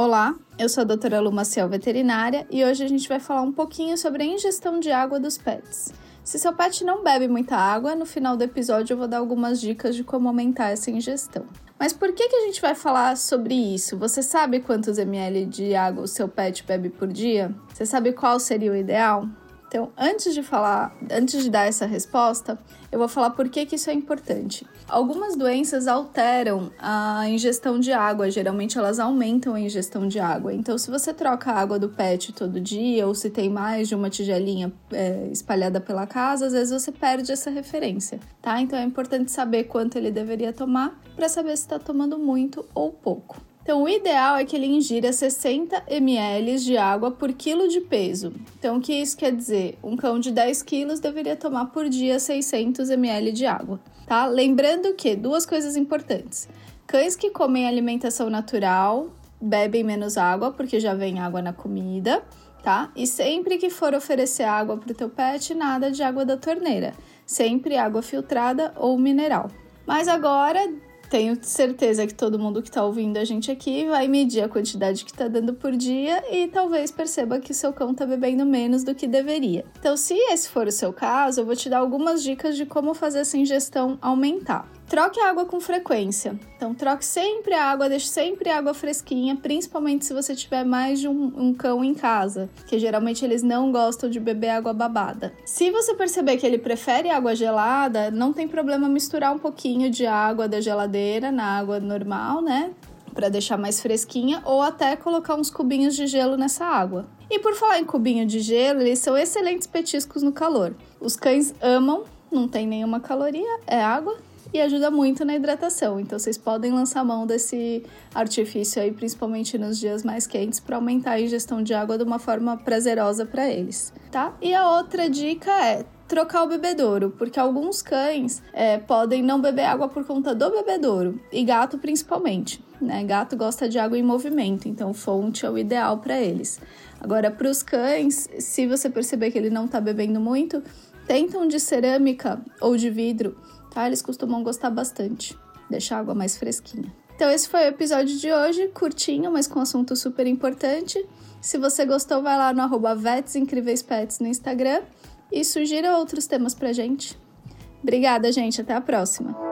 Olá, eu sou a doutora Lu Maciel, veterinária, e hoje a gente vai falar um pouquinho sobre a ingestão de água dos pets. Se seu pet não bebe muita água, no final do episódio eu vou dar algumas dicas de como aumentar essa ingestão. Mas por que, que a gente vai falar sobre isso? Você sabe quantos ml de água o seu pet bebe por dia? Você sabe qual seria o ideal? Então, antes de falar, antes de dar essa resposta, eu vou falar por que, que isso é importante. Algumas doenças alteram a ingestão de água, geralmente elas aumentam a ingestão de água. Então, se você troca a água do pet todo dia, ou se tem mais de uma tigelinha é, espalhada pela casa, às vezes você perde essa referência, tá? Então, é importante saber quanto ele deveria tomar para saber se está tomando muito ou pouco. Então, o ideal é que ele ingira 60 ml de água por quilo de peso. Então, o que isso quer dizer? Um cão de 10 quilos deveria tomar por dia 600 ml de água, tá? Lembrando que duas coisas importantes. Cães que comem alimentação natural bebem menos água, porque já vem água na comida, tá? E sempre que for oferecer água para o teu pet, nada de água da torneira. Sempre água filtrada ou mineral. Mas agora, tenho certeza que todo mundo que está ouvindo a gente aqui vai medir a quantidade que está dando por dia e talvez perceba que seu cão está bebendo menos do que deveria. Então, se esse for o seu caso, eu vou te dar algumas dicas de como fazer essa ingestão aumentar. Troque a água com frequência. Então, troque sempre a água, deixe sempre a água fresquinha, principalmente se você tiver mais de um, um, cão em casa, que geralmente eles não gostam de beber água babada. Se você perceber que ele prefere água gelada, não tem problema misturar um pouquinho de água da geladeira na água normal, né? Para deixar mais fresquinha, ou até colocar uns cubinhos de gelo nessa água. E por falar em cubinho de gelo, eles são excelentes petiscos no calor. Os cães amam, não tem nenhuma caloria, é água e ajuda muito na hidratação. Então vocês podem lançar mão desse artifício aí, principalmente nos dias mais quentes, para aumentar a ingestão de água de uma forma prazerosa para eles, tá? E a outra dica é trocar o bebedouro, porque alguns cães é, podem não beber água por conta do bebedouro, e gato principalmente. Né? Gato gosta de água em movimento, então fonte é o ideal para eles. Agora, para os cães, se você perceber que ele não está bebendo muito, tentam de cerâmica ou de vidro tá? Eles costumam gostar bastante. Deixa a água mais fresquinha. Então, esse foi o episódio de hoje, curtinho, mas com assunto super importante. Se você gostou, vai lá no arroba no Instagram e sugira outros temas pra gente. Obrigada, gente. Até a próxima.